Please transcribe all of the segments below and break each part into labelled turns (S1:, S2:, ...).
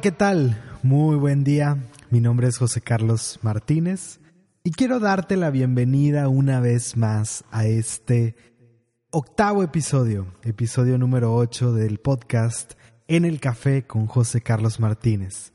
S1: ¿qué tal? Muy buen día. Mi nombre es José Carlos Martínez y quiero darte la bienvenida una vez más a este octavo episodio, episodio número 8 del podcast En el Café con José Carlos Martínez.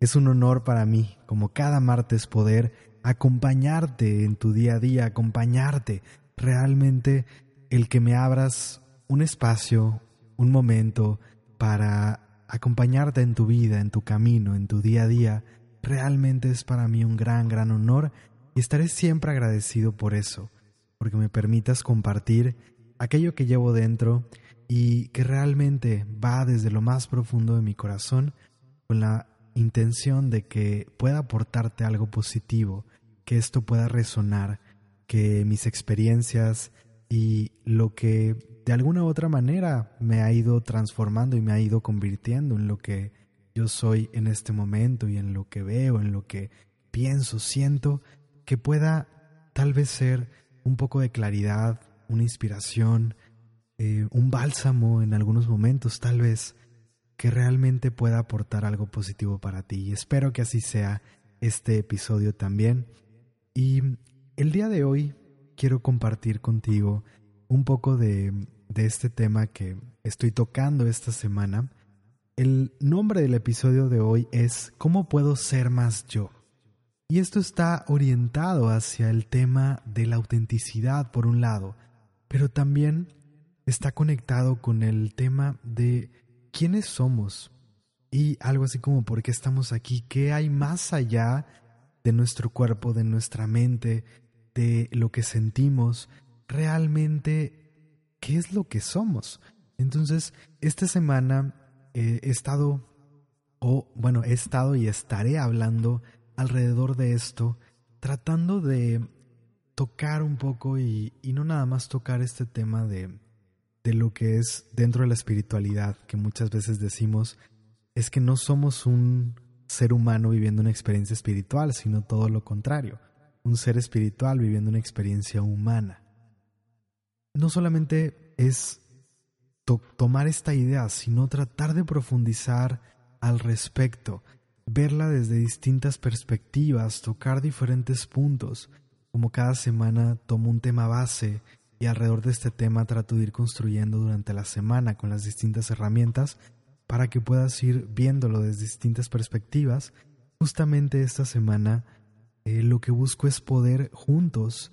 S1: Es un honor para mí, como cada martes, poder acompañarte en tu día a día, acompañarte realmente el que me abras un espacio, un momento para acompañarte en tu vida, en tu camino, en tu día a día, realmente es para mí un gran, gran honor y estaré siempre agradecido por eso, porque me permitas compartir aquello que llevo dentro y que realmente va desde lo más profundo de mi corazón con la intención de que pueda aportarte algo positivo, que esto pueda resonar, que mis experiencias y lo que de alguna u otra manera me ha ido transformando y me ha ido convirtiendo en lo que yo soy en este momento y en lo que veo, en lo que pienso, siento, que pueda tal vez ser un poco de claridad, una inspiración, eh, un bálsamo en algunos momentos, tal vez, que realmente pueda aportar algo positivo para ti. Y espero que así sea este episodio también. Y el día de hoy quiero compartir contigo un poco de, de este tema que estoy tocando esta semana. El nombre del episodio de hoy es ¿Cómo puedo ser más yo? Y esto está orientado hacia el tema de la autenticidad por un lado, pero también está conectado con el tema de quiénes somos y algo así como por qué estamos aquí, qué hay más allá de nuestro cuerpo, de nuestra mente, de lo que sentimos, realmente qué es lo que somos. Entonces, esta semana he estado, o bueno, he estado y estaré hablando alrededor de esto, tratando de tocar un poco y, y no nada más tocar este tema de, de lo que es dentro de la espiritualidad, que muchas veces decimos, es que no somos un ser humano viviendo una experiencia espiritual, sino todo lo contrario, un ser espiritual viviendo una experiencia humana no solamente es tomar esta idea, sino tratar de profundizar al respecto, verla desde distintas perspectivas, tocar diferentes puntos. Como cada semana tomo un tema base y alrededor de este tema trato de ir construyendo durante la semana con las distintas herramientas para que puedas ir viéndolo desde distintas perspectivas. Justamente esta semana eh, lo que busco es poder juntos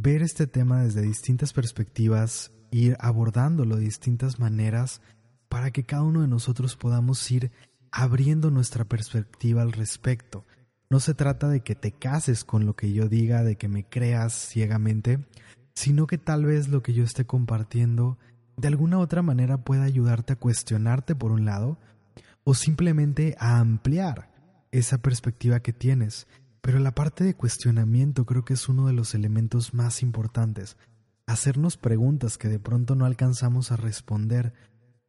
S1: ver este tema desde distintas perspectivas, ir abordándolo de distintas maneras para que cada uno de nosotros podamos ir abriendo nuestra perspectiva al respecto. No se trata de que te cases con lo que yo diga, de que me creas ciegamente, sino que tal vez lo que yo esté compartiendo de alguna otra manera pueda ayudarte a cuestionarte por un lado, o simplemente a ampliar esa perspectiva que tienes pero la parte de cuestionamiento creo que es uno de los elementos más importantes. Hacernos preguntas que de pronto no alcanzamos a responder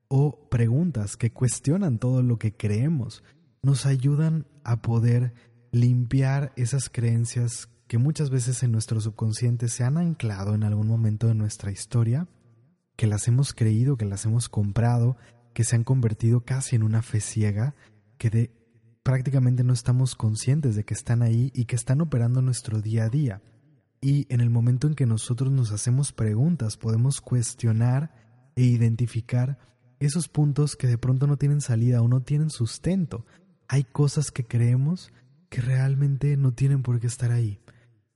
S1: o preguntas que cuestionan todo lo que creemos nos ayudan a poder limpiar esas creencias que muchas veces en nuestro subconsciente se han anclado en algún momento de nuestra historia, que las hemos creído, que las hemos comprado, que se han convertido casi en una fe ciega, que de prácticamente no estamos conscientes de que están ahí y que están operando nuestro día a día. Y en el momento en que nosotros nos hacemos preguntas, podemos cuestionar e identificar esos puntos que de pronto no tienen salida o no tienen sustento. Hay cosas que creemos que realmente no tienen por qué estar ahí,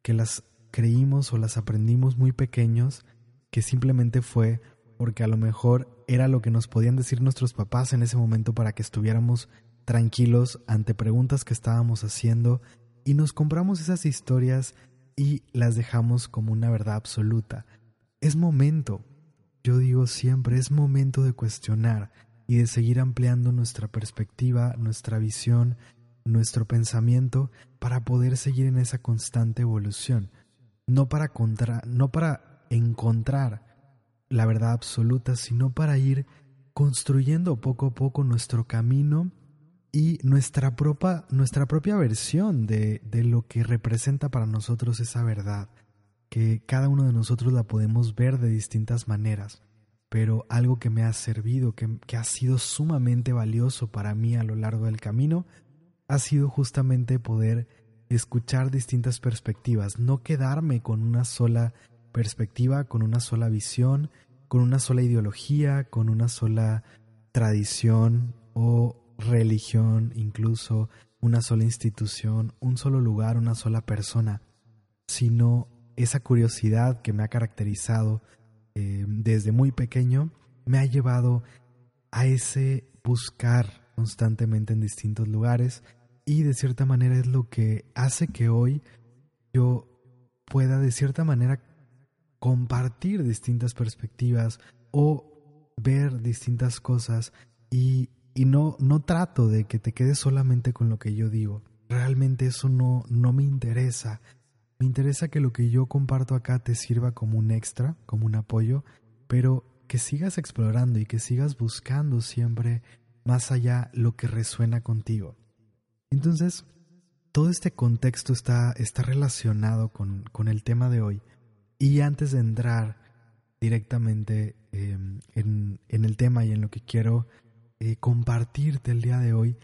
S1: que las creímos o las aprendimos muy pequeños, que simplemente fue porque a lo mejor era lo que nos podían decir nuestros papás en ese momento para que estuviéramos tranquilos ante preguntas que estábamos haciendo y nos compramos esas historias y las dejamos como una verdad absoluta. Es momento, yo digo siempre, es momento de cuestionar y de seguir ampliando nuestra perspectiva, nuestra visión, nuestro pensamiento para poder seguir en esa constante evolución, no para, contra, no para encontrar la verdad absoluta, sino para ir construyendo poco a poco nuestro camino y nuestra propia, nuestra propia versión de, de lo que representa para nosotros esa verdad, que cada uno de nosotros la podemos ver de distintas maneras, pero algo que me ha servido, que, que ha sido sumamente valioso para mí a lo largo del camino, ha sido justamente poder escuchar distintas perspectivas, no quedarme con una sola perspectiva, con una sola visión, con una sola ideología, con una sola tradición o religión, incluso una sola institución, un solo lugar, una sola persona, sino esa curiosidad que me ha caracterizado eh, desde muy pequeño me ha llevado a ese buscar constantemente en distintos lugares y de cierta manera es lo que hace que hoy yo pueda de cierta manera compartir distintas perspectivas o ver distintas cosas y, y no, no trato de que te quedes solamente con lo que yo digo. Realmente eso no, no me interesa. Me interesa que lo que yo comparto acá te sirva como un extra, como un apoyo, pero que sigas explorando y que sigas buscando siempre más allá lo que resuena contigo. Entonces, todo este contexto está, está relacionado con, con, el tema de hoy. Y antes de entrar directamente em, en, en, el tema y en lo que quiero eh, compartirte el día de hoy,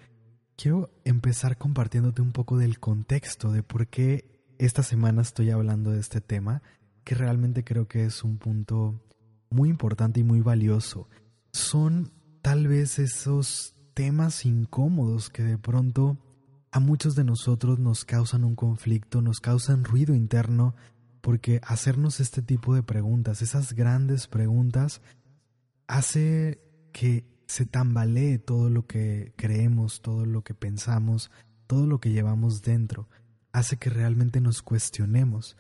S1: quiero empezar compartiéndote un poco del contexto de por qué esta semana estoy hablando de este tema, que realmente creo que es un punto muy importante y muy valioso. Son tal vez esos temas incómodos que de pronto a muchos de nosotros nos causan un conflicto, nos causan ruido interno, porque hacernos este tipo de preguntas, esas grandes preguntas, hace que se tambalee todo lo que creemos, todo lo que pensamos, todo lo que llevamos dentro hace que realmente nos cuestionemos.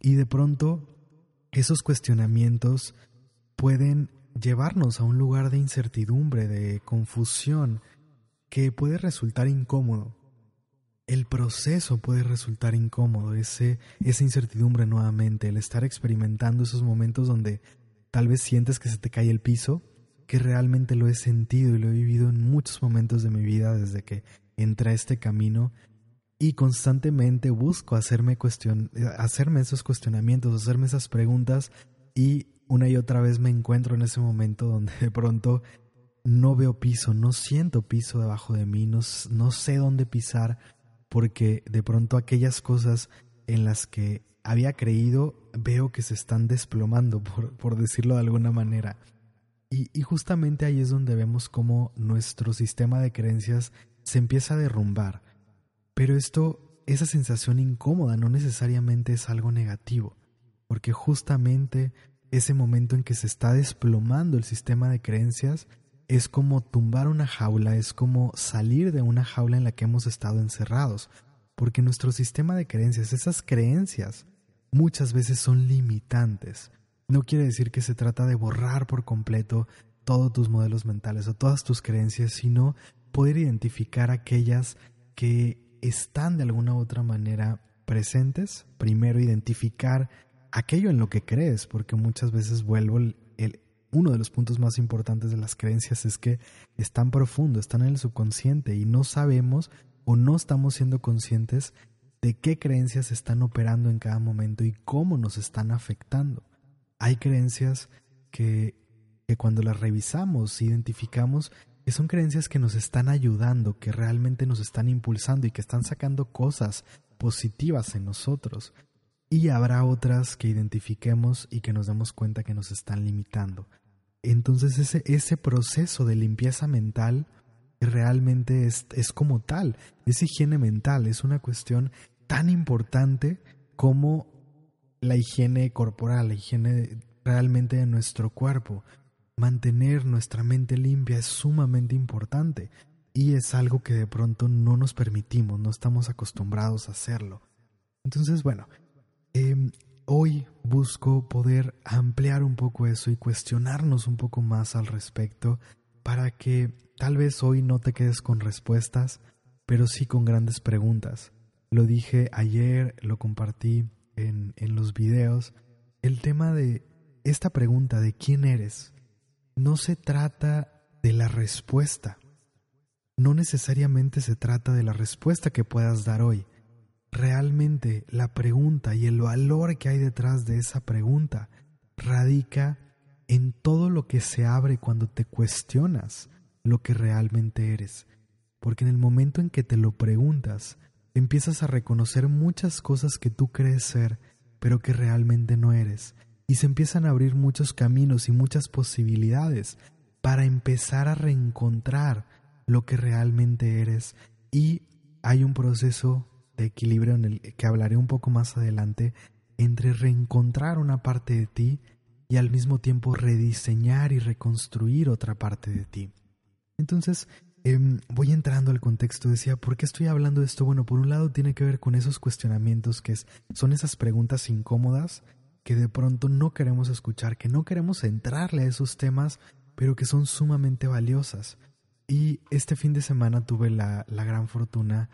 S1: Y de pronto esos cuestionamientos pueden llevarnos a un lugar de incertidumbre, de confusión, que puede resultar incómodo. El proceso puede resultar incómodo, ese, esa incertidumbre nuevamente, el estar experimentando esos momentos donde tal vez sientes que se te cae el piso, que realmente lo he sentido y lo he vivido en muchos momentos de mi vida desde que entré a este camino y constantemente busco hacerme, cuestion hacerme esos cuestionamientos, hacerme esas preguntas y una y otra vez me encuentro en ese momento donde de pronto no veo piso, no siento piso debajo de mí, no, no sé dónde pisar porque de pronto aquellas cosas en las que había creído veo que se están desplomando, por, por decirlo de alguna manera. Y, justamente ahí es donde vemos cómo nuestro sistema de creencias se empieza a derrumbar. Pero esto, esa sensación incómoda no necesariamente es algo negativo, porque justamente ese momento en que se está desplomando el sistema de creencias es como tumbar una jaula, es como salir de una jaula en la que hemos estado encerrados, porque nuestro sistema de creencias, esas creencias, muchas veces son limitantes. No quiere decir que se trata de borrar por completo todos tus modelos mentales o todas tus creencias, sino poder identificar aquellas que están de alguna u otra manera presentes. Primero, identificar aquello en lo que crees, porque muchas veces vuelvo el, uno de los puntos más importantes de las creencias es que están profundo, están en el subconsciente y no sabemos o no estamos siendo conscientes de qué creencias están operando en cada momento y cómo nos están afectando. Hay creencias que, que cuando las revisamos, identificamos que son creencias que nos están ayudando, que realmente nos están impulsando y que están sacando cosas positivas en nosotros. Y habrá otras que identifiquemos y que nos demos cuenta que nos están limitando. Entonces ese, ese proceso de limpieza mental realmente es, es como tal, es higiene mental, es una cuestión tan importante como la higiene corporal, la higiene realmente de nuestro cuerpo. Mantener nuestra mente limpia es sumamente importante y es algo que de pronto no nos permitimos, no estamos acostumbrados a hacerlo. Entonces, bueno, em, hoy busco poder ampliar un poco eso y cuestionarnos un poco más al respecto para que tal vez hoy no te quedes con respuestas, pero sí con grandes preguntas. Lo dije ayer, lo compartí en, en los videos, el tema de esta pregunta de quién eres, no se trata de la respuesta. No necesariamente se trata de la respuesta que puedas dar hoy. Realmente la pregunta y el valor que hay detrás de esa pregunta radica en todo lo que se abre cuando te cuestionas lo que realmente eres. Porque en el momento en que te lo preguntas, empiezas a reconocer muchas cosas que tú crees ser, pero que realmente no eres. Y se empiezan a abrir muchos caminos y muchas posibilidades para empezar a reencontrar lo que realmente eres. Y hay un proceso de equilibrio en el que hablaré un poco más adelante entre reencontrar una parte de ti y al mismo tiempo rediseñar y reconstruir otra parte de ti. Entonces, em, voy entrando al contexto, decía, ¿por qué estoy hablando de esto? Bueno, por un lado tiene que ver con esos cuestionamientos que son esas preguntas incómodas que de pronto no queremos escuchar, que no queremos entrarle a esos temas, pero que son sumamente valiosas. Y este fin de semana tuve la, la gran fortuna,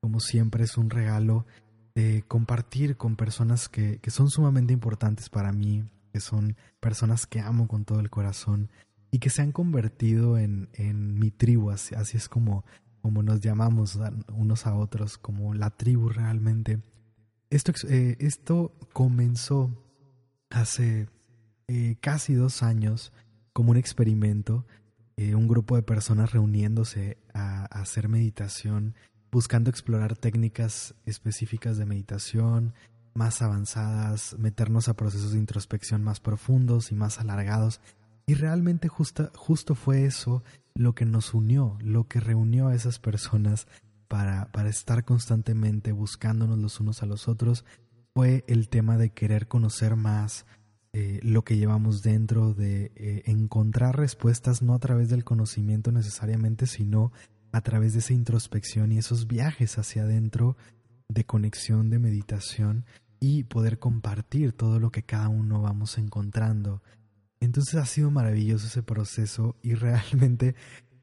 S1: como siempre es un regalo, de compartir con personas que, que son sumamente importantes para mí, que son personas que amo con todo el corazón y que se han convertido en, en mi tribu, así, es como, como nos llamamos unos a otros, como la tribu realmente. Esto, eh, esto comenzó hace eh, casi dos años como un experimento, eh, un grupo de personas reuniéndose a hacer meditación, buscando explorar técnicas específicas de meditación, más avanzadas, meternos a procesos de introspección más profundos y más alargados y realmente justo, justo fue eso lo que nos unió, lo que reunió a esas personas para, para estar constantemente buscándonos los unos a los otros, fue el tema de querer conocer más eh, lo que llevamos dentro, de eh, encontrar respuestas no a través del conocimiento necesariamente, sino a través de esa introspección y esos viajes hacia adentro de conexión, de meditación y poder compartir todo lo que cada uno vamos encontrando entonces ha sido maravilloso ese proceso y realmente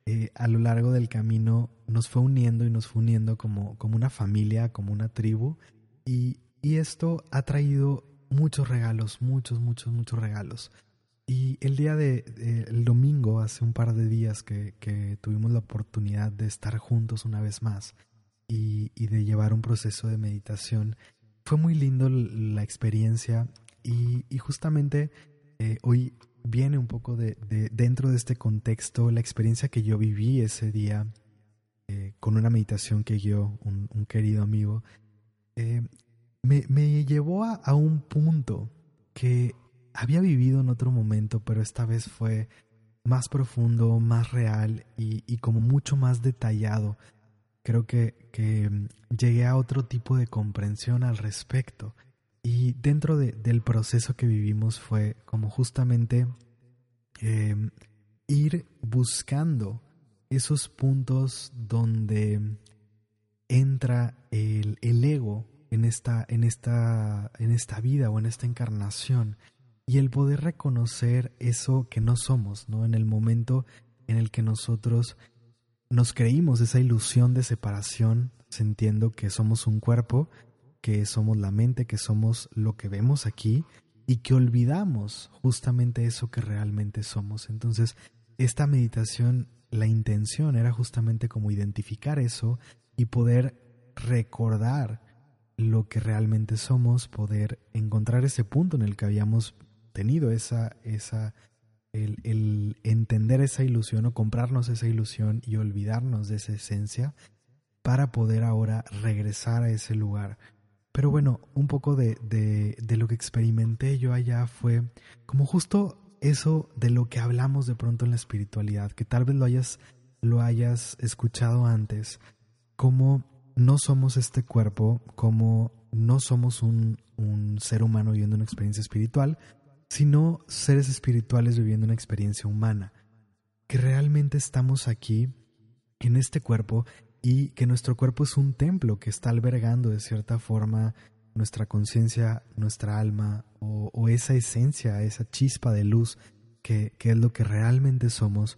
S1: eh, a lo largo del camino nos fue uniendo y nos fue uniendo como, como una familia, como una tribu y, y esto ha traído muchos regalos, muchos, muchos, muchos regalos. Y el día de, el domingo, hace un par de días que, que, tuvimos la oportunidad de estar juntos una vez más y, y, de llevar un proceso de meditación, fue muy lindo la experiencia y, y justamente eh, hoy viene un poco de, dentro de este contexto la experiencia que yo viví ese día eh, con una meditación que guió un, querido amigo, eh, me, llevó a, un punto que había vivido en otro momento, pero esta vez fue más profundo, más real y, como mucho más detallado. Creo que, que llegué a otro tipo de comprensión al respecto. Y dentro del proceso que vivimos fue como justamente em, ir buscando esos puntos donde entra el, el ego en esta, en, esta, en esta vida o en esta encarnación y el poder reconocer eso que no somos, ¿no? En el momento en el que nosotros nos creímos esa ilusión de separación, sintiendo que somos un cuerpo que somos la mente, que somos lo que vemos aquí y que olvidamos justamente eso que realmente somos. Entonces, esta meditación, la intención era justamente como identificar eso y poder recordar lo que realmente somos, poder encontrar ese punto en el que habíamos tenido esa, esa, el, el entender esa ilusión o comprarnos esa ilusión y olvidarnos de esa esencia para poder ahora regresar a ese lugar pero bueno, un poco de, de, lo que experimenté yo allá fue como justo eso de lo que hablamos de pronto en la espiritualidad, que tal vez lo hayas, lo hayas escuchado antes, como no somos este cuerpo, como no somos un, un ser humano viviendo una experiencia espiritual, sino seres espirituales viviendo una experiencia humana, que realmente estamos aquí en este cuerpo y que nuestro cuerpo es un templo que está albergando de cierta forma nuestra conciencia, nuestra alma o, esa esencia, esa chispa de luz que, que, es lo que realmente somos,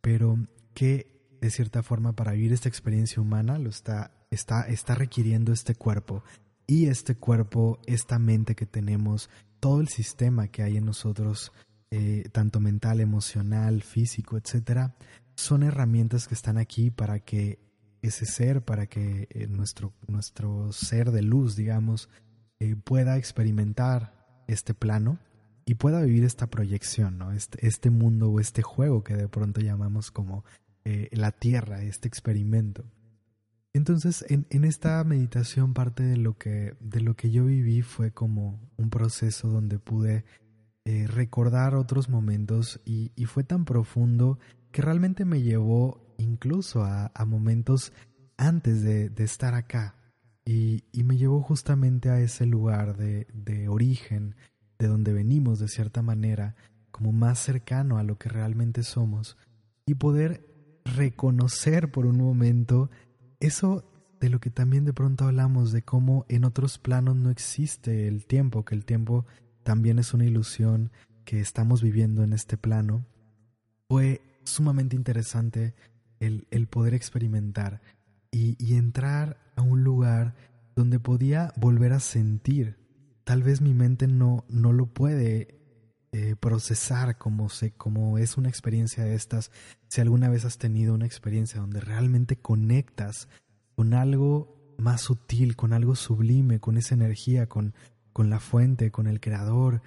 S1: pero que de cierta forma para vivir esta experiencia humana lo está, está, está requiriendo este cuerpo. Y este cuerpo, esta mente que tenemos, todo el sistema que hay en nosotros, eh, tanto mental, emocional, físico, etcétera, son herramientas que están aquí para que ese ser, para que eh, nuestro, nuestro ser de luz, digamos, eh, pueda experimentar este plano y pueda vivir esta proyección, ¿no? Este, este mundo o este juego que de pronto llamamos como eh, la Tierra, este experimento. Entonces, en, en, esta meditación, parte de lo, que, de lo que yo viví fue como un proceso donde pude recordar otros momentos y, fue tan profundo que realmente me llevó incluso a, momentos antes de, estar acá. Y, me llevó justamente a ese lugar de, de origen, de donde venimos de cierta manera, como más cercano a lo que realmente somos, y poder reconocer por un momento eso de lo que también de pronto hablamos, de cómo en otros planos no existe el tiempo, que el tiempo también es una ilusión que estamos viviendo en este plano, fue sumamente interesante el, poder experimentar y, y, entrar a un lugar donde podía volver a sentir. Tal vez mi mente no, no lo puede eh, procesar como, se, como es una experiencia de estas, si alguna vez has tenido una experiencia donde realmente conectas con algo más sutil, con algo sublime, con esa energía, con, con la fuente, con el creador,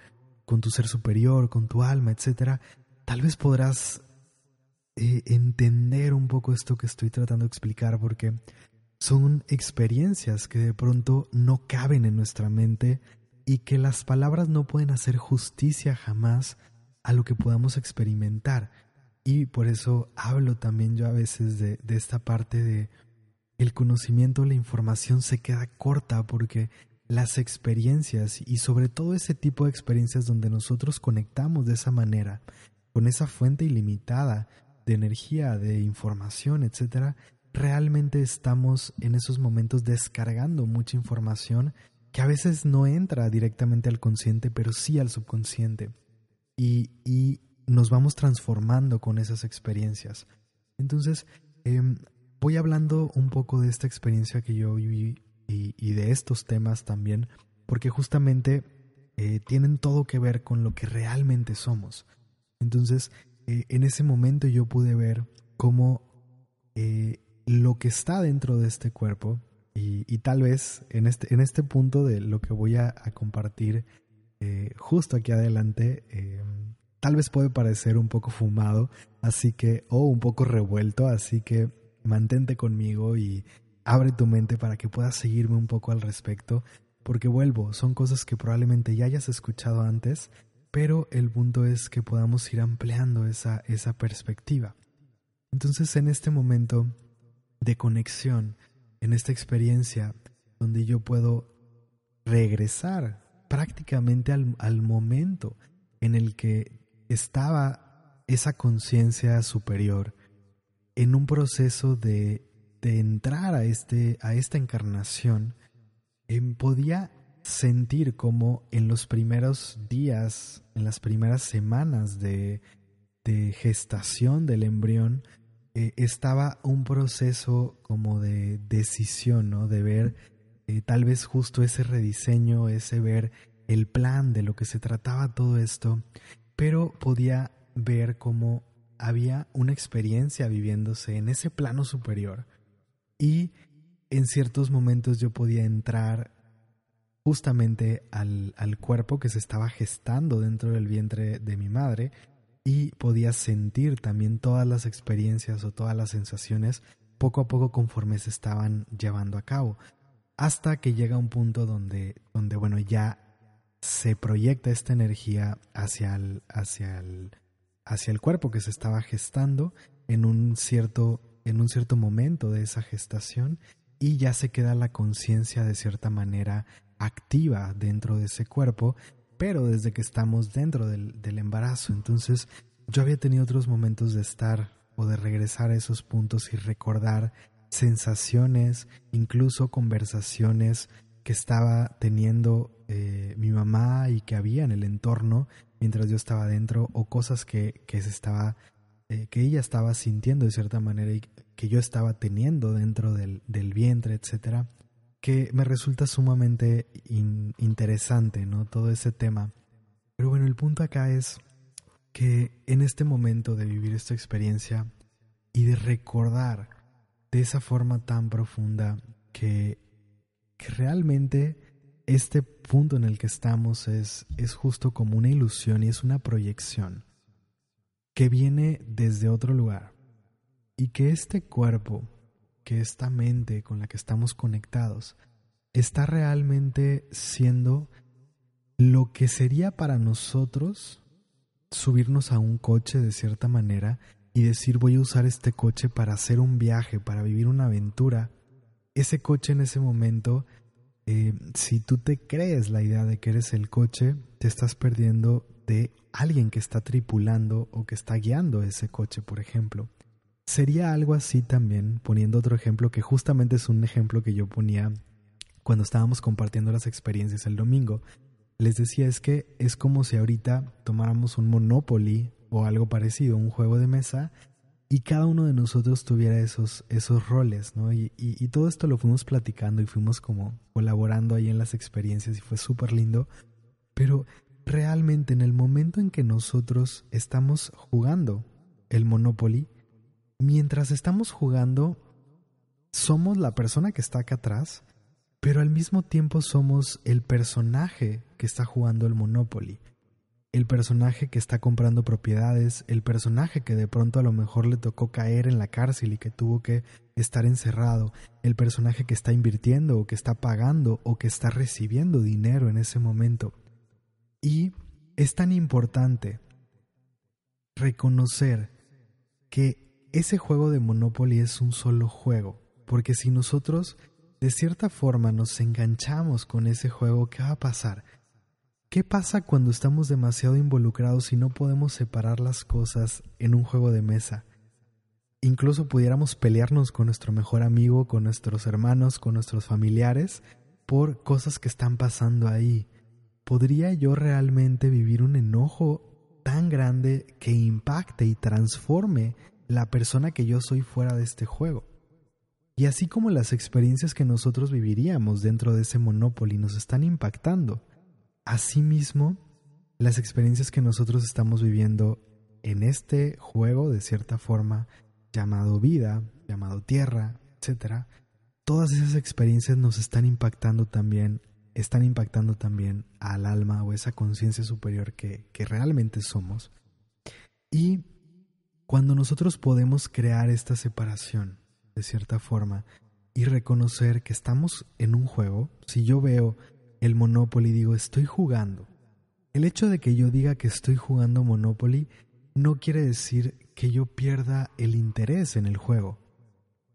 S1: con tu ser superior, con tu alma, etc., tal vez podrás eh, entender un poco esto que estoy tratando de explicar porque son experiencias que de pronto no caben en nuestra mente y que las palabras no pueden hacer justicia jamás a lo que podamos experimentar. Y por eso hablo también yo a veces de, de esta parte de el conocimiento, la información se queda corta porque las experiencias y sobre todo ese tipo de experiencias donde nosotros conectamos de esa manera, con esa fuente ilimitada de energía, de información, etcétera, realmente estamos en esos momentos descargando mucha información que a veces no entra directamente al consciente, pero sí al subconsciente. Y, y nos vamos transformando con esas experiencias. Entonces, em, voy hablando un poco de esta experiencia que yo viví y, y de estos temas también, porque justamente eh, tienen todo que ver con lo que realmente somos. Entonces, eh, en ese momento yo pude ver cómo eh, lo que está dentro de este cuerpo y, tal vez en este, en este punto de lo que voy a, compartir eh, justo aquí adelante, eh, tal vez puede parecer un poco fumado, así que, o un poco revuelto, así que mantente conmigo y abre tu mente para que puedas seguirme un poco al respecto, porque vuelvo, son cosas que probablemente ya hayas escuchado antes, pero el punto es que podamos ir ampliando esa, esa perspectiva. Entonces en este momento de conexión, en esta experiencia donde yo puedo regresar prácticamente al, momento en el que estaba esa conciencia superior en un proceso de, entrar a, este, a esta encarnación, em, podía sentir como en los primeros días, en las primeras semanas de, gestación del embrión, eh, estaba un proceso como de decisión, ¿no? De ver eh, tal vez justo ese rediseño, ese ver el plan de lo que se trataba todo esto, pero podía ver cómo había una experiencia viviéndose en ese plano superior y en ciertos momentos yo podía entrar justamente al, al cuerpo que se estaba gestando dentro del vientre de mi madre y podía sentir también todas las experiencias o todas las sensaciones poco a poco conforme se estaban llevando a cabo, hasta que llega un punto donde, donde bueno, ya se proyecta esta energía hacia el, hacia el, hacia el cuerpo que se estaba gestando en un cierto, en un cierto momento de esa gestación y ya se queda la conciencia de cierta manera activa dentro de ese cuerpo pero desde que estamos dentro del, del embarazo. Entonces yo había tenido otros momentos de estar o de regresar a esos puntos y recordar sensaciones, incluso conversaciones que estaba teniendo eh, mi mamá y que había en el entorno mientras yo estaba dentro o cosas que, que se estaba eh, que ella estaba sintiendo de cierta manera y que yo estaba teniendo dentro del, del vientre, etcétera que me resulta sumamente interesante, ¿no? Todo ese tema. Pero bueno, el punto acá es que en este momento de vivir esta experiencia y de recordar de esa forma tan profunda que, que realmente este punto en el que estamos es, es justo como una ilusión y es una proyección que viene desde otro lugar y que este cuerpo, que esta mente con la que estamos conectados, está realmente siendo lo que sería para nosotros subirnos a un coche de cierta manera y decir voy a usar este coche para hacer un viaje, para vivir una aventura, ese coche en ese momento, eh, si tú te crees la idea de que eres el coche, te estás perdiendo de alguien que está tripulando o que está guiando ese coche, por ejemplo. Sería algo así también, poniendo otro ejemplo que justamente es un ejemplo que yo ponía cuando estábamos compartiendo las experiencias el domingo. Les decía es que es como si ahorita tomáramos un Monopoly o algo parecido, un juego de mesa, y cada uno de nosotros tuviera esos, esos roles, ¿no? Y, y, todo esto lo fuimos platicando y fuimos como colaborando ahí en las experiencias y fue súper lindo, pero realmente en el momento en que nosotros estamos jugando el Monopoly, mientras estamos jugando, somos la persona que está acá atrás, pero al mismo tiempo somos el personaje que está jugando el Monopoly el personaje que está comprando propiedades, el personaje que de pronto a lo mejor le tocó caer en la cárcel y que tuvo que estar encerrado, el personaje que está invirtiendo o que está pagando o que está recibiendo dinero en ese momento. Y es tan importante reconocer que ese juego de Monopoly es un solo juego, porque si nosotros de cierta forma nos enganchamos con ese juego, ¿qué va a pasar? ¿Qué pasa cuando estamos demasiado involucrados y no podemos separar las cosas en un juego de mesa? Incluso pudiéramos pelearnos con nuestro mejor amigo, con nuestros hermanos, con nuestros familiares, por cosas que están pasando ahí. ¿Podría yo realmente vivir un enojo tan grande que impacte y transforme la persona que yo soy fuera de este juego? Y así como las experiencias que nosotros viviríamos dentro de ese Monopoly nos están impactando, Asimismo, las experiencias que nosotros estamos viviendo en este juego, de cierta forma, llamado vida, llamado tierra, etc., todas esas experiencias nos están impactando también, están impactando también al alma o esa conciencia superior que, que realmente somos. Y cuando nosotros podemos crear esta separación, de cierta forma, y reconocer que estamos en un juego, si yo veo el Monopoly, digo, estoy jugando. El hecho de que yo diga que estoy jugando Monopoly no quiere decir que yo pierda el interés en el juego.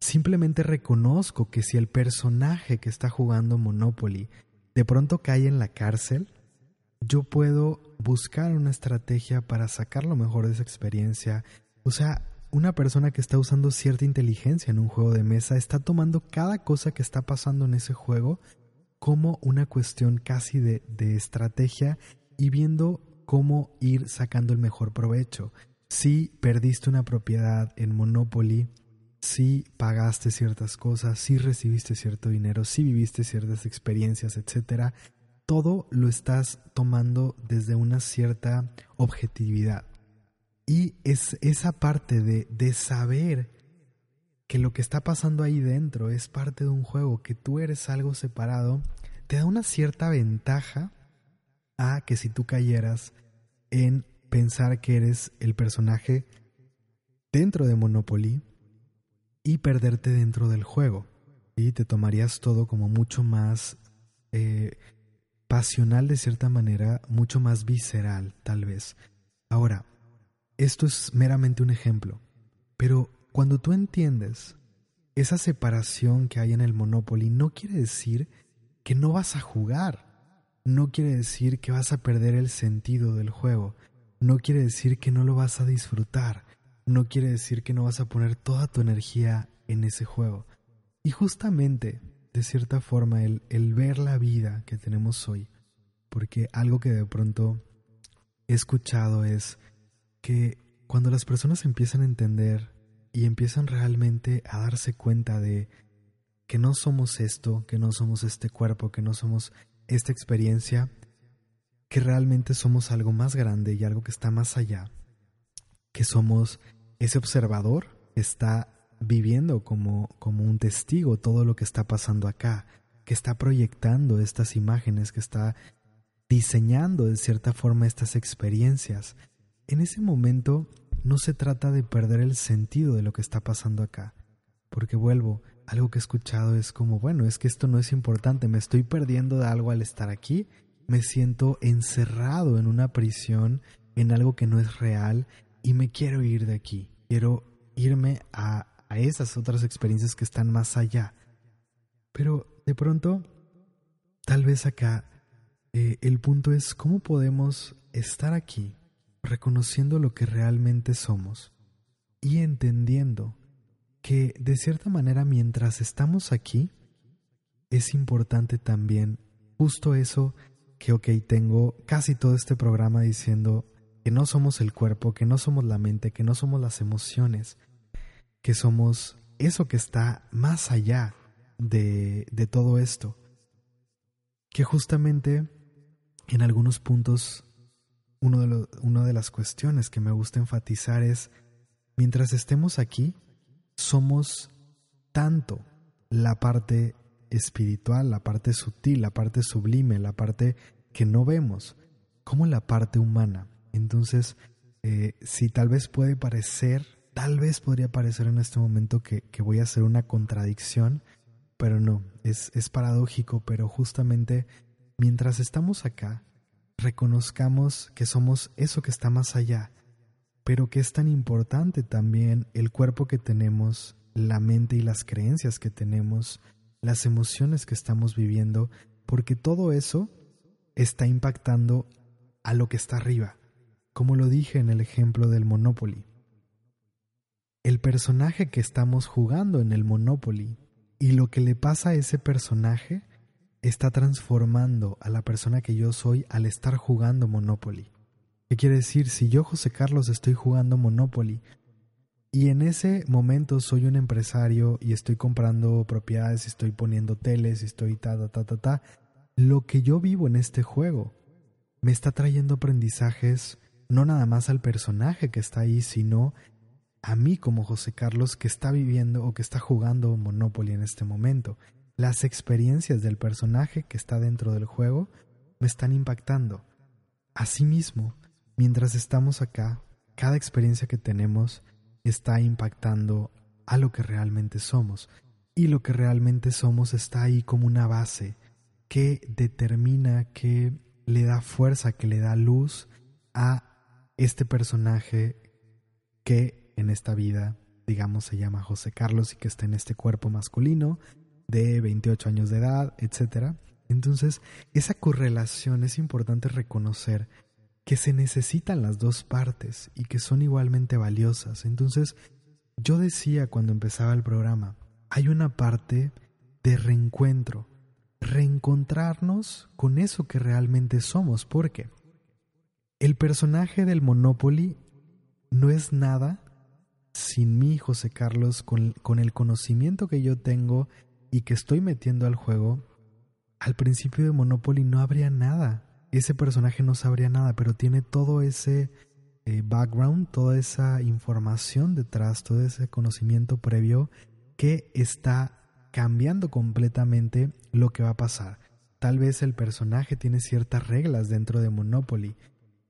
S1: Simplemente reconozco que si el personaje que está jugando Monopoly de pronto cae en la cárcel, yo puedo buscar una estrategia para sacar lo mejor de esa experiencia. O sea, una persona que está usando cierta inteligencia en un juego de mesa está tomando cada cosa que está pasando en ese juego como una cuestión casi de, estrategia y viendo cómo ir sacando el mejor provecho. Si perdiste una propiedad en Monopoly, si pagaste ciertas cosas, si recibiste cierto dinero, si viviste ciertas experiencias, etcétera, todo lo estás tomando desde una cierta objetividad. Y es esa parte de, de saber que lo que está pasando ahí dentro es parte de un juego, que tú eres algo separado, te da una cierta ventaja a que si tú cayeras en pensar que eres el personaje dentro de Monopoly y perderte dentro del juego. Y te tomarías todo como mucho más eh, pasional de cierta manera, mucho más visceral tal vez. Ahora, esto es meramente un ejemplo, pero cuando tú entiendes esa separación que hay en el Monopoly, no quiere decir que no vas a jugar. No quiere decir que vas a perder el sentido del juego. No quiere decir que no lo vas a disfrutar. No quiere decir que no vas a poner toda tu energía en ese juego. Y justamente, de cierta forma, el, el ver la vida que tenemos hoy, porque algo que de pronto he escuchado es que cuando las personas empiezan a entender y empiezan realmente a darse cuenta de que no somos esto, que no somos este cuerpo, que no somos esta experiencia, que realmente somos algo más grande y algo que está más allá, que somos ese observador que está viviendo como, como un testigo todo lo que está pasando acá, que está proyectando estas imágenes, que está diseñando de cierta forma estas experiencias. En ese momento no se trata de perder el sentido de lo que está pasando acá, porque vuelvo, algo que he escuchado es como, bueno, es que esto no es importante, me estoy perdiendo de algo al estar aquí, me siento encerrado en una prisión, en algo que no es real, y me quiero ir de aquí, quiero irme a, a esas otras experiencias que están más allá. Pero de pronto, tal vez acá, eh, el punto es cómo podemos estar aquí reconociendo lo que realmente somos y entendiendo que de cierta manera mientras estamos aquí, es importante también justo eso que, ok, tengo casi todo este programa diciendo que no somos el cuerpo, que no somos la mente, que no somos las emociones, que somos eso que está más allá de, de todo esto. Que justamente en algunos puntos uno de una de las cuestiones que me gusta enfatizar es, mientras estemos aquí, somos tanto la parte espiritual, la parte sutil, la parte sublime, la parte que no vemos, como la parte humana. Entonces, eh, si tal vez puede parecer, tal vez podría parecer en este momento que, que voy a hacer una contradicción, pero no, es, es paradójico, pero justamente mientras estamos acá, reconozcamos que somos eso que está más allá, pero que es tan importante también el cuerpo que tenemos, la mente y las creencias que tenemos, las emociones que estamos viviendo, porque todo eso está impactando a lo que está arriba, como lo dije en el ejemplo del Monopoly. El personaje que estamos jugando en el Monopoly y lo que le pasa a ese personaje está transformando a la persona que yo soy al estar jugando Monopoly. ¿Qué quiere decir? Si yo, José Carlos, estoy jugando Monopoly y en ese momento soy un empresario y estoy comprando propiedades, estoy poniendo teles, estoy ta, ta, ta, ta, ta, lo que yo vivo en este juego me está trayendo aprendizajes no nada más al personaje que está ahí, sino a mí como José Carlos que está viviendo o que está jugando Monopoly en este momento. Las experiencias del personaje que está dentro del juego me están impactando. Asimismo, mientras estamos acá, cada experiencia que tenemos está impactando a lo que realmente somos. Y lo que realmente somos está ahí como una base que determina, que le da fuerza, que le da luz a este personaje que en esta vida, digamos, se llama José Carlos y que está en este cuerpo masculino de 28 años de edad, etc. Entonces, esa correlación es importante reconocer que se necesitan las dos partes y que son igualmente valiosas. Entonces, yo decía cuando empezaba el programa, hay una parte de reencuentro, reencontrarnos con eso que realmente somos, porque el personaje del Monopoly no es nada sin mí, José Carlos, con, con el conocimiento que yo tengo y que estoy metiendo al juego, al principio de Monopoly no habría nada. Ese personaje no sabría nada, pero tiene todo ese eh, background, toda esa información detrás, todo ese conocimiento previo que está cambiando completamente lo que va a pasar. Tal vez el personaje tiene ciertas reglas dentro de Monopoly,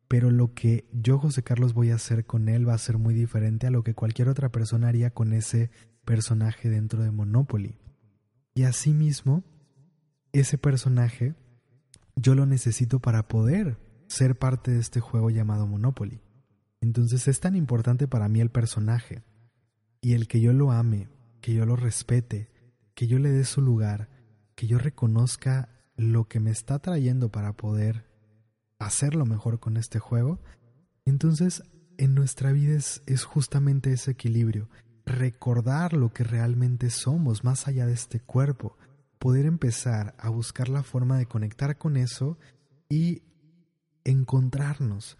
S1: pero lo que yo, José Carlos, voy a hacer con él va a ser muy diferente a lo que cualquier otra persona haría con ese personaje dentro de Monopoly. Y asimismo, ese personaje yo lo necesito para poder ser parte de este juego llamado Monopoly. Entonces es tan importante para mí el personaje y el que yo lo ame, que yo lo respete, que yo le dé su lugar, que yo reconozca lo que me está trayendo para poder hacerlo mejor con este juego. Entonces en nuestra vida es, es justamente ese equilibrio recordar lo que realmente somos más allá de este cuerpo, poder empezar a buscar la forma de conectar con eso y encontrarnos.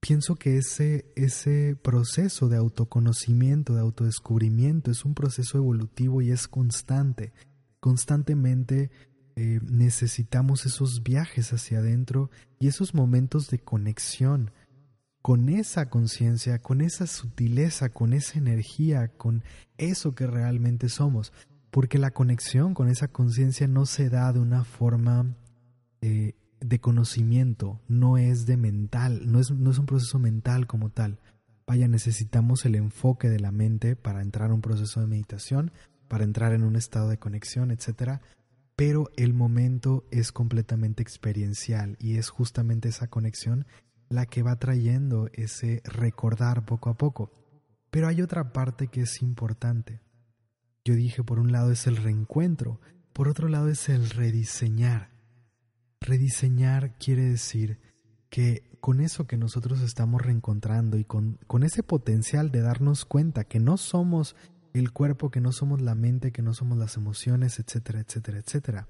S1: Pienso que ese, ese proceso de autoconocimiento, de autodescubrimiento, es un proceso evolutivo y es constante. Constantemente eh, necesitamos esos viajes hacia adentro y esos momentos de conexión con esa conciencia, con esa sutileza, con esa energía, con eso que realmente somos. porque la conexión con esa conciencia no se da de una forma eh, de conocimiento, no es de mental, no es, no es un proceso mental como tal. Vaya, necesitamos el enfoque de la mente para entrar a un proceso de meditación, para entrar en un estado de conexión, etc. Pero el momento es completamente experiencial y es justamente esa conexión la que va trayendo ese recordar poco a poco. Pero hay otra parte que es importante. Yo dije, por un lado es el reencuentro, por otro lado es el rediseñar. Rediseñar quiere decir que con eso que nosotros estamos reencontrando y con, con ese potencial de darnos cuenta que no somos el cuerpo, que no somos la mente, que no somos las emociones, etcétera, etcétera, etcétera.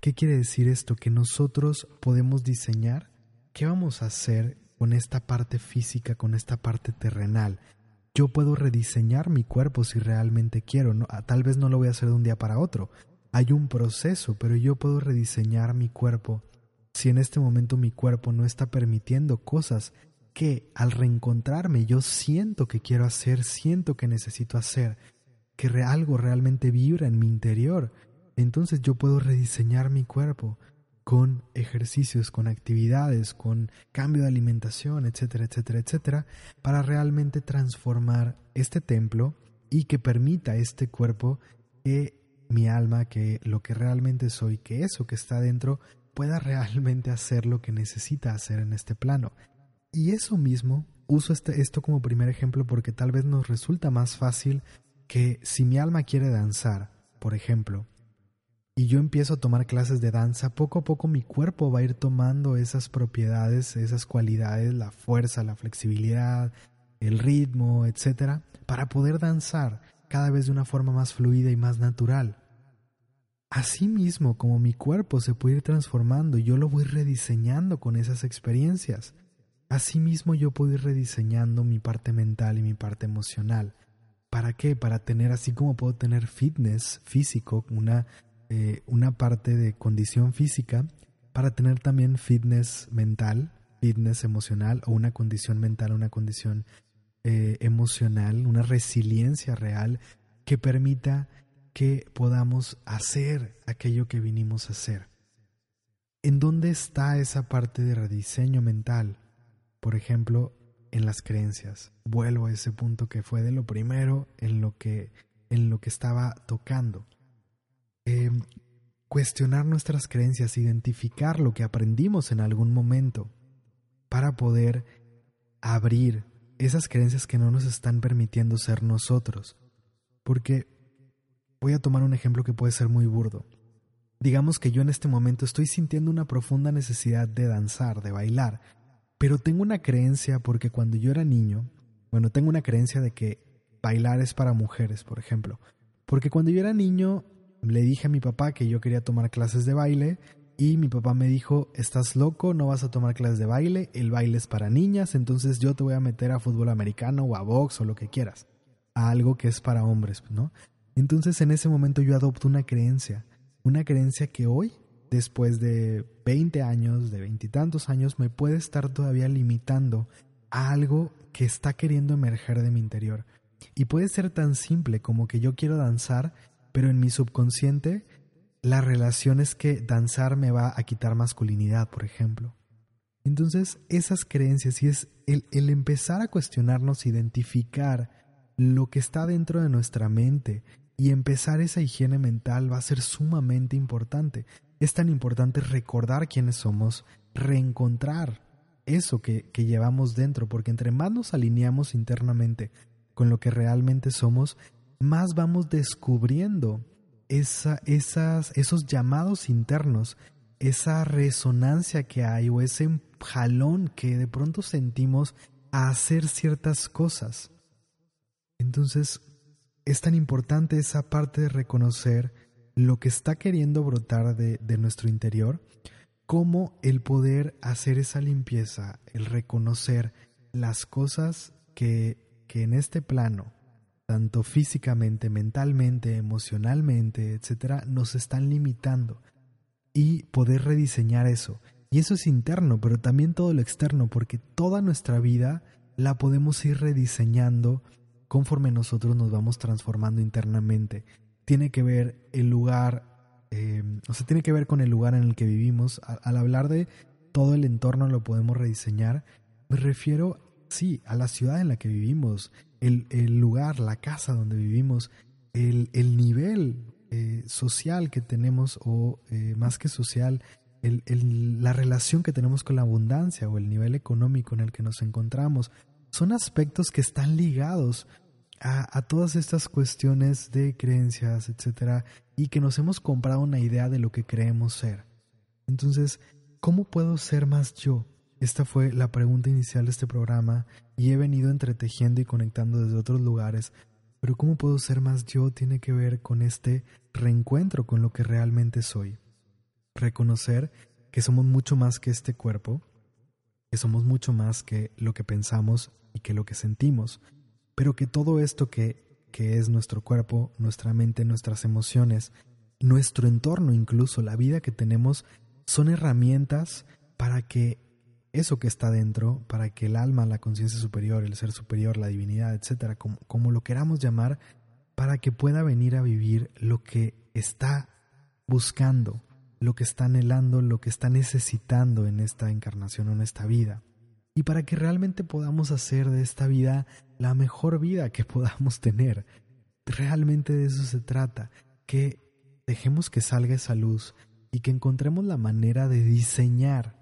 S1: ¿Qué quiere decir esto? Que nosotros podemos diseñar qué vamos a hacer con esta parte física, con esta parte terrenal. Yo puedo rediseñar mi cuerpo si realmente quiero, no, tal vez no lo voy a hacer de un día para otro. Hay un proceso, pero yo puedo rediseñar mi cuerpo si en este momento mi cuerpo no está permitiendo cosas que al reencontrarme yo siento que quiero hacer, siento que necesito hacer, que algo realmente vibra en mi interior, entonces yo puedo rediseñar mi cuerpo con ejercicios, con actividades, con cambio de alimentación, etcétera, etcétera, etcétera, para realmente transformar este templo y que permita este cuerpo que mi alma, que lo que realmente soy, que eso que está dentro pueda realmente hacer lo que necesita hacer en este plano. Y eso mismo, uso este, esto como primer ejemplo porque tal vez nos resulta más fácil que si mi alma quiere danzar, por ejemplo, y yo empiezo a tomar clases de danza, poco a poco mi cuerpo va a ir tomando esas propiedades, esas cualidades, la fuerza, la flexibilidad, el ritmo, etcétera, para poder danzar cada vez de una forma más fluida y más natural. Asimismo, como mi cuerpo se puede ir transformando yo lo voy rediseñando con esas experiencias, asimismo yo puedo ir rediseñando mi parte mental y mi parte emocional. ¿Para qué? Para tener, así como puedo tener fitness físico, una, eh, una parte de condición física, para tener también fitness mental, fitness emocional o una condición mental, una condición eh, emocional, una resiliencia real que permita que podamos hacer aquello que vinimos a hacer. ¿En dónde está esa parte de rediseño mental? Por ejemplo, en las creencias. Vuelvo a ese punto que fue de lo primero en lo que, en lo que estaba tocando. Em, cuestionar nuestras creencias, identificar lo que aprendimos en algún momento para poder abrir esas creencias que no nos están permitiendo ser nosotros. Porque Voy a tomar un ejemplo que puede ser muy burdo. Digamos que yo en este momento estoy sintiendo una profunda necesidad de danzar, de bailar, pero tengo una creencia porque cuando yo era niño, bueno, tengo una creencia de que bailar es para mujeres, por ejemplo, porque cuando yo era niño le dije a mi papá que yo quería tomar clases de baile y mi papá me dijo, estás loco, no vas a tomar clases de baile, el baile es para niñas, entonces yo te voy a meter a fútbol americano o a box o lo que quieras, a algo que es para hombres, ¿no? Entonces en ese momento yo adopto una creencia, una creencia que hoy, después de 20 años, de veintitantos años, me puede estar todavía limitando a algo que está queriendo emerger de mi interior. Y puede ser tan simple como que yo quiero danzar, pero en mi subconsciente la relación es que danzar me va a quitar masculinidad, por ejemplo. Entonces, esas creencias y es el, el empezar a cuestionarnos, identificar lo que está dentro de nuestra mente, y empezar esa higiene mental va a ser sumamente importante. Es tan importante recordar quiénes somos, reencontrar eso que, que llevamos dentro, porque entre más nos alineamos internamente con lo que realmente somos, más vamos descubriendo esa, esas, esos llamados internos, esa resonancia que hay o ese jalón que de pronto sentimos a hacer ciertas cosas. Entonces, es tan importante esa parte de reconocer lo que está queriendo brotar de, nuestro interior, como el poder hacer esa limpieza, el reconocer las cosas que, que en este plano, tanto físicamente, mentalmente, emocionalmente, etcétera, nos están limitando y poder rediseñar eso. Y eso es interno, pero también todo lo externo, porque toda nuestra vida la podemos ir rediseñando conforme nosotros nos vamos transformando internamente. tiene que ver el lugar, eh, o sea, tiene que ver con el lugar en el que vivimos. Al, hablar de todo el entorno lo podemos rediseñar, me refiero, sí, a la ciudad en la que vivimos, el, lugar, la casa donde vivimos, el, el nivel eh, social que tenemos o eh, más que social, el, la relación que tenemos con la abundancia o el nivel económico en el que nos encontramos, son aspectos que están ligados a, a, todas estas cuestiones de creencias, etcétera, y que nos hemos comprado una idea de lo que creemos ser. Entonces, ¿cómo puedo ser más yo? Esta fue la pregunta inicial de este programa y he venido entretejiendo y conectando desde otros lugares. Pero ¿cómo puedo ser más yo? Tiene que ver con este reencuentro con lo que realmente soy reconocer que somos mucho más que este cuerpo, que somos mucho más que lo que pensamos y que lo que sentimos, pero que todo esto que, que es nuestro cuerpo, nuestra mente, nuestras emociones, nuestro entorno, incluso la vida que tenemos, son herramientas para que eso que está dentro, para que el alma, la conciencia superior, el ser superior, la divinidad, etcétera, como, como lo queramos llamar, para que pueda venir a vivir lo que está buscando, lo que está anhelando, lo que está necesitando en esta encarnación o en esta vida. Y para que realmente podamos hacer de esta vida la mejor vida que podamos tener. Realmente de eso se trata, que dejemos que salga esa luz y que encontremos la manera de diseñar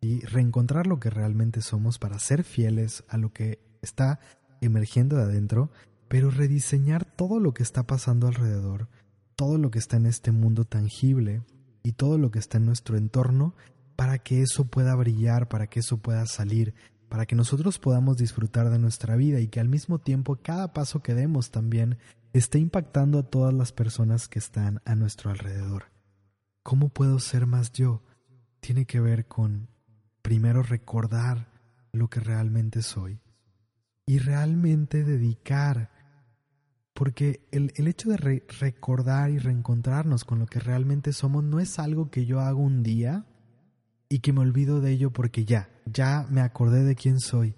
S1: y reencontrar lo que realmente somos para ser fieles a lo que está emergiendo de adentro, pero rediseñar todo lo que está pasando alrededor, todo lo que está en este mundo tangible, y todo lo que está en nuestro entorno para que eso pueda brillar, para que eso pueda salir, para que nosotros podamos disfrutar de nuestra vida y que al mismo tiempo cada paso que demos también esté impactando a todas las personas que están a nuestro alrededor. ¿Cómo puedo ser más yo? Tiene que ver con primero recordar lo que realmente soy y realmente dedicar porque el, hecho de recordar y reencontrarnos con lo que realmente somos no es algo que yo hago un día y que me olvido de ello porque ya, ya me acordé de quién soy.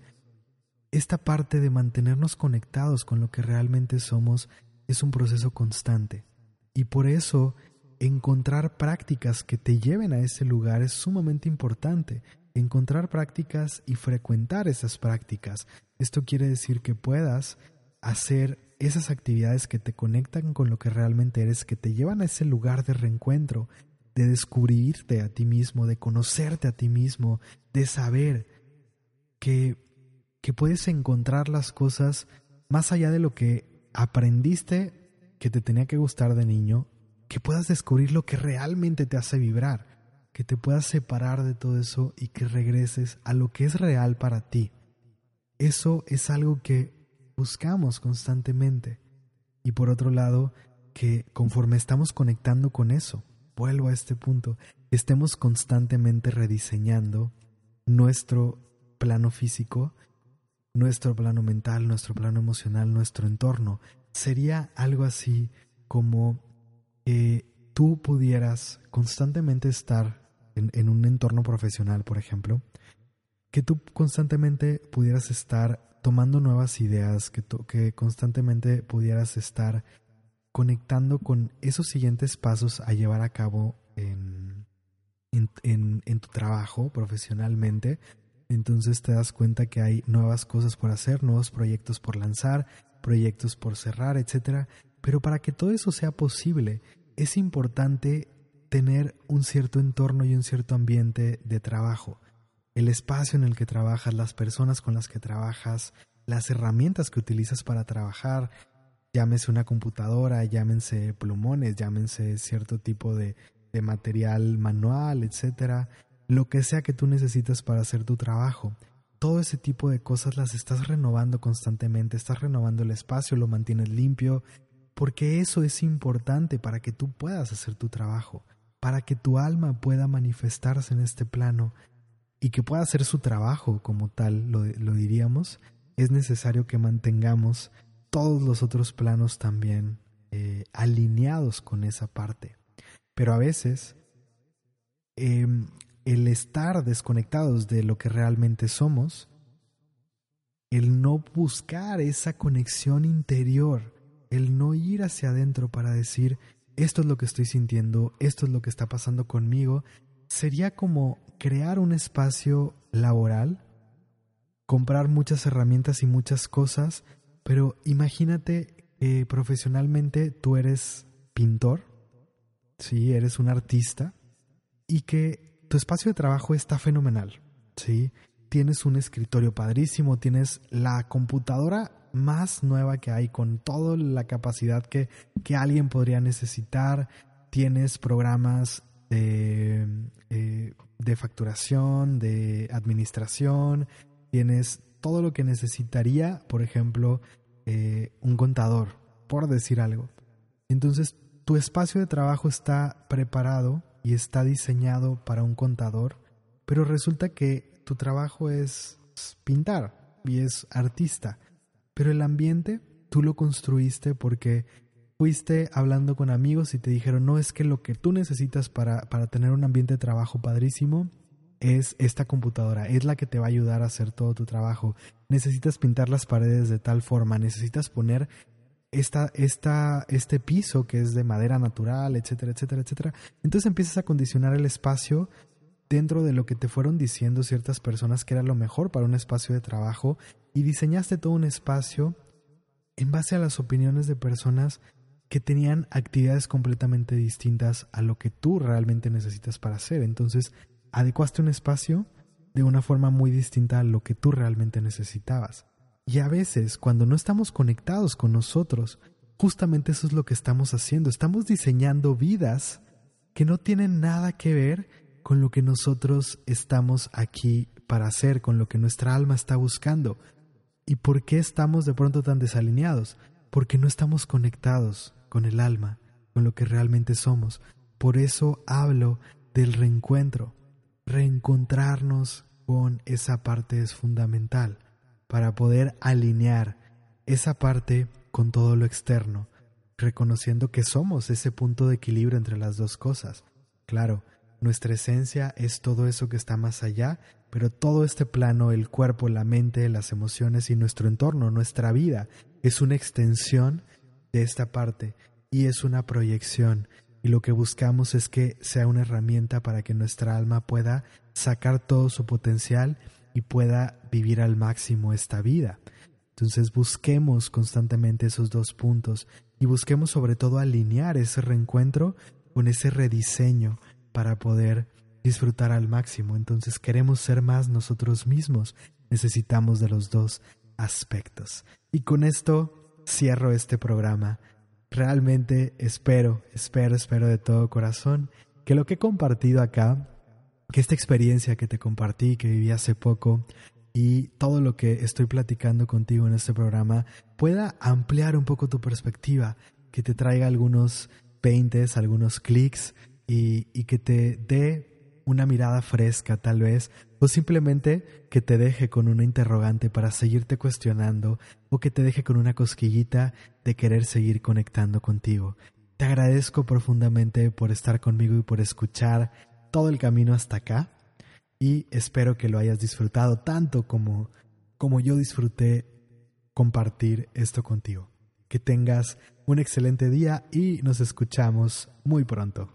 S1: Esta parte de mantenernos conectados con lo que realmente somos es un proceso constante. Y por eso encontrar prácticas que te lleven a ese lugar es sumamente importante. Encontrar prácticas y frecuentar esas prácticas. Esto quiere decir que puedas hacer esas actividades que te conectan con lo que realmente eres, que te llevan a ese lugar de reencuentro, de descubrirte a ti mismo, de conocerte a ti mismo, de saber que, que puedes encontrar las cosas más allá de lo que aprendiste que te tenía que gustar de niño, que puedas descubrir lo que realmente te hace vibrar, que te puedas separar de todo eso y que regreses a lo que es real para ti. Eso es algo que buscamos constantemente. Y por otro lado, que conforme estamos conectando con eso, vuelvo a este punto, estemos constantemente rediseñando nuestro plano físico, nuestro plano mental, nuestro plano emocional, nuestro entorno. Sería algo así como que tú pudieras constantemente estar en, un entorno profesional, por ejemplo, que tú constantemente pudieras estar tomando nuevas ideas, que, que constantemente pudieras estar conectando con esos siguientes pasos a llevar a cabo en, en, en, tu trabajo profesionalmente. Entonces te das cuenta que hay nuevas cosas por hacer, nuevos proyectos por lanzar, proyectos por cerrar, etc. Pero para que todo eso sea posible, es importante tener un cierto entorno y un cierto ambiente de trabajo el espacio en el que trabajas, las personas con las que trabajas, las herramientas que utilizas para trabajar, llámese una computadora, llámense plumones, llámense cierto tipo de, de material manual, etcétera, lo que sea que tú necesites para hacer tu trabajo. Todo ese tipo de cosas las estás renovando constantemente, estás renovando el espacio, lo mantienes limpio, porque eso es importante para que tú puedas hacer tu trabajo, para que tu alma pueda manifestarse en este plano y que pueda hacer su trabajo como tal, lo, diríamos, es necesario que mantengamos todos los otros planos también eh, alineados con esa parte. Pero a veces em, el estar desconectados de lo que realmente somos, el no buscar esa conexión interior, el no ir hacia adentro para decir, esto es lo que estoy sintiendo, esto es lo que está pasando conmigo, sería como crear un espacio laboral, comprar muchas herramientas y muchas cosas, pero imagínate que profesionalmente tú eres pintor, sí, eres un artista y que tu espacio de trabajo está fenomenal, sí, tienes un escritorio padrísimo, tienes la computadora más nueva que hay, con toda la capacidad que, que alguien podría necesitar. Tienes programas de, eh, de facturación, de administración, tienes todo lo que necesitaría, por ejemplo, eh, un contador, por decir algo. Entonces, tu espacio de trabajo está preparado y está diseñado para un contador, pero resulta que tu trabajo es pintar y es artista. Pero el ambiente tú lo construiste porque fuiste hablando con amigos y te dijeron, no, es que lo que tú necesitas para, para tener un ambiente de trabajo padrísimo es esta computadora, es la que te va a ayudar a hacer todo tu trabajo. Necesitas pintar las paredes de tal forma, necesitas poner esta, esta, este piso que es de madera natural, etcétera, etcétera, etcétera. Entonces empiezas a condicionar el espacio dentro de lo que te fueron diciendo ciertas personas que era lo mejor para un espacio de trabajo y diseñaste todo un espacio en base a las opiniones de personas que tenían actividades completamente distintas a lo que tú realmente necesitas para hacer. Entonces, adecuaste un espacio de una forma muy distinta a lo que tú realmente necesitabas. Y a veces, cuando no estamos conectados con nosotros, justamente eso es lo que estamos haciendo. Estamos diseñando vidas que no tienen nada que ver con lo que nosotros estamos aquí para hacer, con lo que nuestra alma está buscando. ¿Y por qué estamos de pronto tan desalineados? Porque no estamos conectados con el alma, con lo que realmente somos. Por eso hablo del reencuentro. Reencontrarnos con esa parte es fundamental para poder alinear esa parte con todo lo externo, reconociendo que somos ese punto de equilibrio entre las dos cosas. Claro, nuestra esencia es todo eso que está más allá, pero todo este plano, el cuerpo, la mente, las emociones y nuestro entorno, nuestra vida, es una extensión de esta parte y es una proyección. Y lo que buscamos es que sea una herramienta para que nuestra alma pueda sacar todo su potencial y pueda vivir al máximo esta vida. Entonces busquemos constantemente esos dos puntos y busquemos sobre todo alinear ese reencuentro con ese rediseño para poder disfrutar al máximo. Entonces queremos ser más nosotros mismos. Necesitamos de los dos aspectos. Y con esto cierro este programa. Realmente espero, espero, espero de todo corazón que lo que he compartido acá, que esta experiencia que te compartí, que viví hace poco, y todo lo que estoy platicando contigo en este programa pueda ampliar un poco tu perspectiva, que te traiga algunos peintes, algunos clics y, que te dé una mirada fresca tal vez, o simplemente que te deje con una interrogante para seguirte cuestionando, o que te deje con una cosquillita de querer seguir conectando contigo. Te agradezco profundamente por estar conmigo y por escuchar todo el camino hasta acá, y espero que lo hayas disfrutado tanto como, como yo disfruté compartir esto contigo. Que tengas un excelente día y nos escuchamos muy pronto.